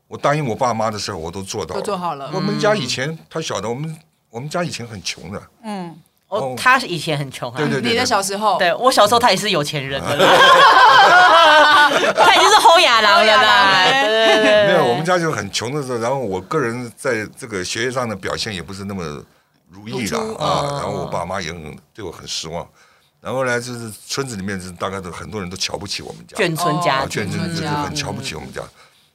我答应我爸妈的事儿，我都做到了，
都做好了。
我们家以前他晓得，我们我们家以前很穷的。嗯，
哦，他以前很穷，
对对对。
你的小时候，
对我小时候他也是有钱人的，他已经是后亚郎了啦。
没有，我们家就很穷的时候，然后我个人在这个学业上的表现也不是那么如意了啊，然后我爸妈也很对我很失望。然后呢，就是村子里面是大概都很多人都瞧不起我们家，
眷村家，
眷村就是很瞧不起我们家。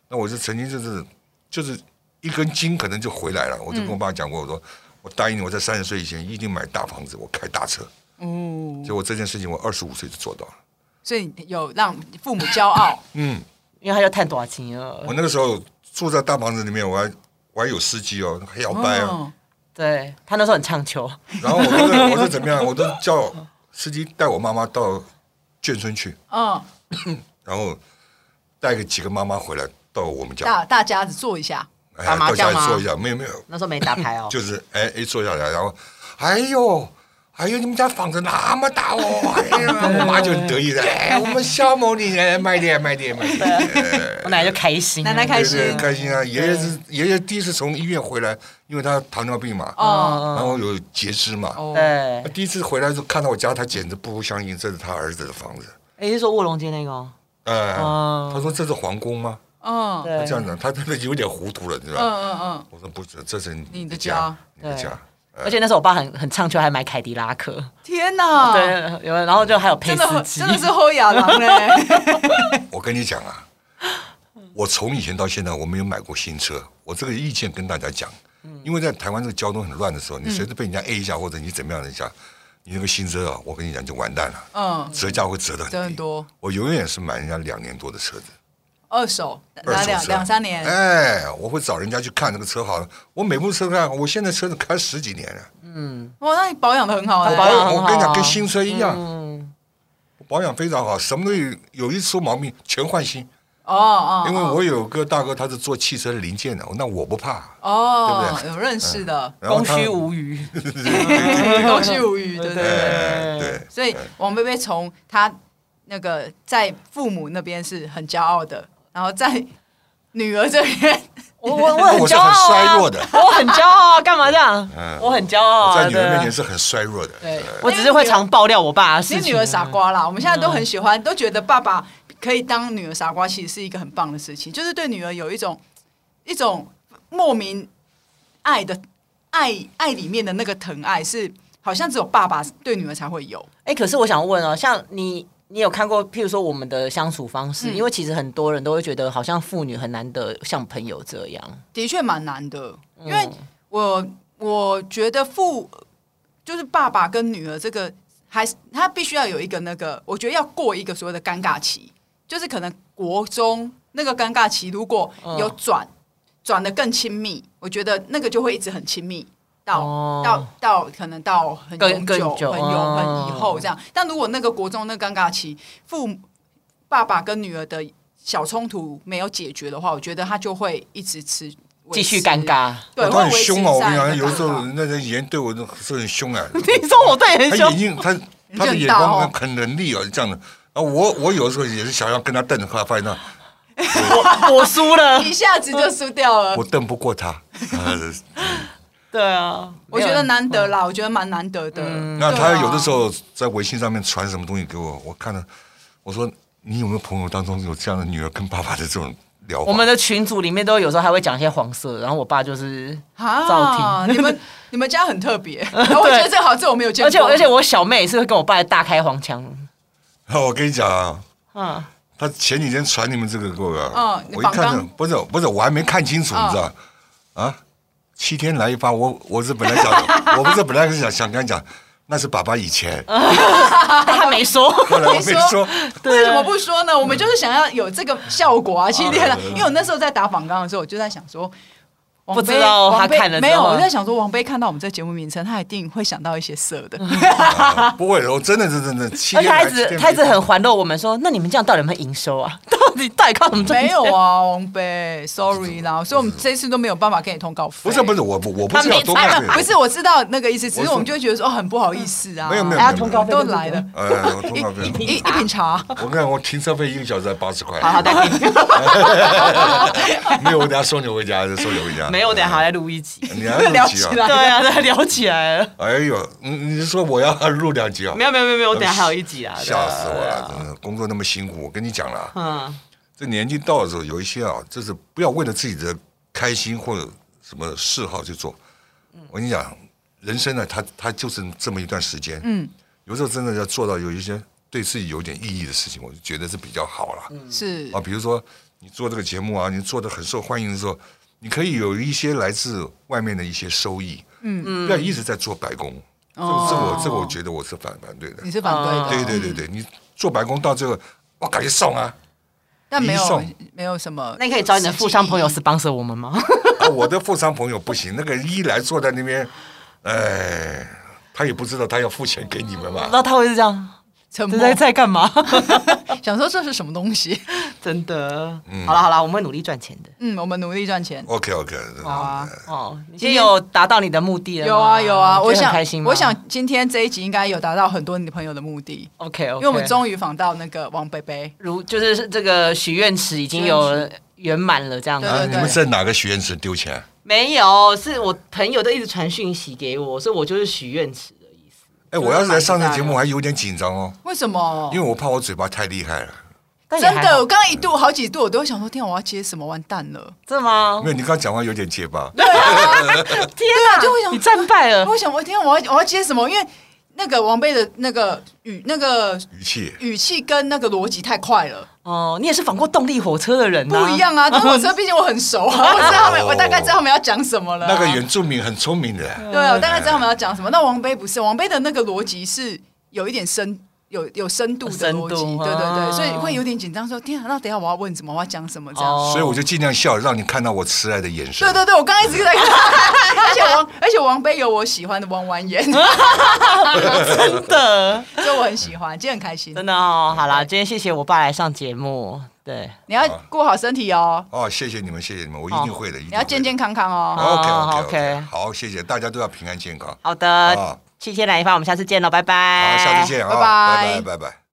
那我就曾经就是就是一根筋可能就回来了。我就跟我爸讲过，我说我答应你，我在三十岁以前一定买大房子，我开大车。嗯，结果这件事情我二十五岁就做到了。
所以有让父母骄傲。
嗯，因为他要探多少钱啊？
我那个时候住在大房子里面，我还我还有司机哦，还摇摆哦。
对，他那时候很唱秋。
然后我就我是怎么样？我都叫。司机带我妈妈到眷村去，嗯，然后带个几个妈妈回来到我们家，
大大家子坐一下，
打、哎、麻将吗？坐一下，没有没有，
那时候没打牌哦，
就是哎哎坐下来，然后哎呦哎呦，你们家房子那么大哦！哎呀，我妈就很得意的，哎，我们小某你买点买点买点。
我奶奶就开心，
奶奶开心，
开心啊！爷爷是爷爷第一次从医院回来，因为他糖尿病嘛，然后有截肢嘛，
对。
第一次回来就看到我家，他简直不相信这是他儿子的房子。
哎，是说卧龙街那个？
哎，他说这是皇宫吗？嗯，他这样子，他真的有点糊涂了，对吧？嗯嗯嗯。我说不是，这是你的家，你的家。
而且那时候我爸很很唱秋，还买凯迪拉克。
天哪！
对，有然后就还有配司机，
真的是后亚郎嘞。
我跟你讲啊，我从以前到现在我没有买过新车。我这个意见跟大家讲，因为在台湾这个交通很乱的时候，你随时被人家 A 一下或者你怎么样一下，你那个新车啊，我跟你讲就完蛋了。嗯，折价会折的很多。我永远是买人家两年多的车子。
二手，拿两两三年。
哎，我会找人家去看这个车好了。我每部车看，我现在车子开十几年了。嗯，
哇，那你保养的很好啊。
保养，我跟你讲，跟新车一样。嗯，保养非常好，什么东西有一出毛病全换新。哦哦。因为我有个大哥，他是做汽车的零件的，那我不怕。哦，对不对？
有认识的，
供需无余。
供需无余，对对对对。所以王贝贝从他那个在父母那边是很骄傲的。然后在女儿这边，
我我我很骄傲啊！我很骄傲啊！干嘛这样？我很骄傲啊！
在女儿面前是很衰弱的。
对，我只是会常爆料我爸的事情。
你女儿傻瓜啦！我们现在都很喜欢，都觉得爸爸可以当女儿傻瓜，其实是一个很棒的事情。就是对女儿有一种一种莫名爱的爱，爱里面的那个疼爱，是好像只有爸爸对女儿才会有。
哎，可是我想问哦，像你。你有看过，譬如说我们的相处方式，嗯、因为其实很多人都会觉得，好像父女很难得像朋友这样。
的确蛮难的，因为我我觉得父就是爸爸跟女儿这个，还是他必须要有一个那个，我觉得要过一个所谓的尴尬期，就是可能国中那个尴尬期，如果有转转的更亲密，我觉得那个就会一直很亲密。到、哦、到到可能到很永久、久很永恒以后这样，但如果那个国中那个尴尬期，父母爸爸跟女儿的小冲突没有解决的话，我觉得他就会一直吃
继续尴尬。
对，他很凶啊！我跟你讲，有时候那人眼对我是很凶啊。
你说我对很凶？
他眼睛，他他的眼光很能力啊，这样的。啊，我我有时候也是想要跟他瞪，后来发现他
我我输了，
一下子就输掉了。
我瞪不过他。
对啊，
我觉得难得啦，我觉得蛮难得的。
那他有的时候在微信上面传什么东西给我，我看了，我说你有没有朋友当中有这样的女儿跟爸爸的这种聊？
我们的群组里面都有时候还会讲一些黄色，然后我爸就是照听。
你们你们家很特别，我觉得这好，这我没有见过。
而且而且我小妹也是会跟我爸大开黄腔。
我跟你讲啊，嗯，他前几天传你们这个给我，嗯，我一看，不是不是，我还没看清楚，你知道啊？七天来一发，我我是本来想，我不是本来是想想跟你讲，那是爸爸以前，
他没说，
后来我没说，
为什么不说呢？我们就是想要有这个效果啊！七天了，因为我那时候在打访纲的时候，我就在想说。
不知道他看了
没有？我在想说，王菲看到我们这节目名称，他一定会想到一些色的。
不会，我真的是真的。
而且他一直他一直很环绕我们说，那你们这样到底有没有营收啊？到底到底靠什么？
没有啊，王贝，sorry 啦，所以我们这次都没有办法给你通告费。
不是不是，我不我不是要多告费。
不是，我知道那个意思，只是我们就会觉得说很不好意思啊。
没有没有，大家
通告费都来了。
哎，通告费
一一瓶茶。
我看我停车费一个小时才八十块。
好好的。
没有，我等下送你回家，送你回家。
没有，我等下还要录一。
你要聊起来，
对啊，聊起来了。
哎呦，你你说我要录两集啊？
没有没有没有没有，我等下还有一集啊！
吓死我了！工作那么辛苦，我跟你讲了，嗯，这年纪到的时候，有一些啊，就是不要为了自己的开心或者什么嗜好去做。我跟你讲，人生呢，它它就是这么一段时间，嗯，有时候真的要做到有一些对自己有点意义的事情，我就觉得是比较好了。
是
啊，比如说你做这个节目啊，你做的很受欢迎的时候。你可以有一些来自外面的一些收益，嗯嗯，不要一直在做白工，这个这我这个我觉得我是反反对的。
你是反对的？
对对对对，你做白工到最后，我赶紧送啊！
但没有没有什么，
那你可以找你的富商朋友 sponsor 我们吗？
啊我的富商朋友不行，那个一来坐在那边，哎，他也不知道他要付钱给你们嘛。
那他会是这样？
沉默
在在干嘛？
想说这是什么东西？
真的。好了好了，我们会努力赚钱的。
嗯，我们努力赚钱。
OK OK。
好啊。
哦，你今天有达到你的目的了？
有啊有啊，我想
开心吗？
我想今天这一集应该有达到很多你朋友的目的。
OK OK。
因为我们终于访到那个王贝贝，
如就是这个许愿池已经有圆满了这样子。
你们在哪个许愿池丢钱？
没有，是我朋友都一直传讯息给我，所以我就是许愿池。
哎，我要是来上这节目，我还有点紧张哦。
为什么？
因为我怕我嘴巴太厉害了。
真的，我刚刚一度好几度，我都会想说：天，我要接什么？完蛋了，
真的吗？
没有，你刚刚讲话有点结巴。
对啊，天啊，就会想
你战败了。
我想，我天，我要我要接什么？因为那个王贝的那个语那个
语气
语气跟那个逻辑太快了。
哦，你也是仿过动力火车的人，
不一样啊！动力火车毕竟我很熟啊，我知道他们，我大概知道他们要讲什么了。
那个原住民很聪明的。
对啊，我大概知道他们要讲什么。那王贝不是，王贝的那个逻辑是有一点深。有有深度的逻辑，对对对，所以会有点紧张，说天啊，那等下我要问什么，我要讲什么？这样，
所以我就尽量笑，让你看到我慈爱的眼神。
对对对，我刚刚一直在看，而且王而且王菲有我喜欢的弯弯眼，
真的，
所以我很喜欢，今天很开心，
真的哦。好啦，今天谢谢我爸来上节目，对，
你要顾好身体哦。
哦，谢谢你们，谢谢你们，我一定会的，你
要健健康康哦。
OK OK OK，好，谢谢大家都要平安健康。
好的，谢谢蓝一发，我们下次见喽，拜拜。
好，下次见，
拜拜，
拜拜，拜拜。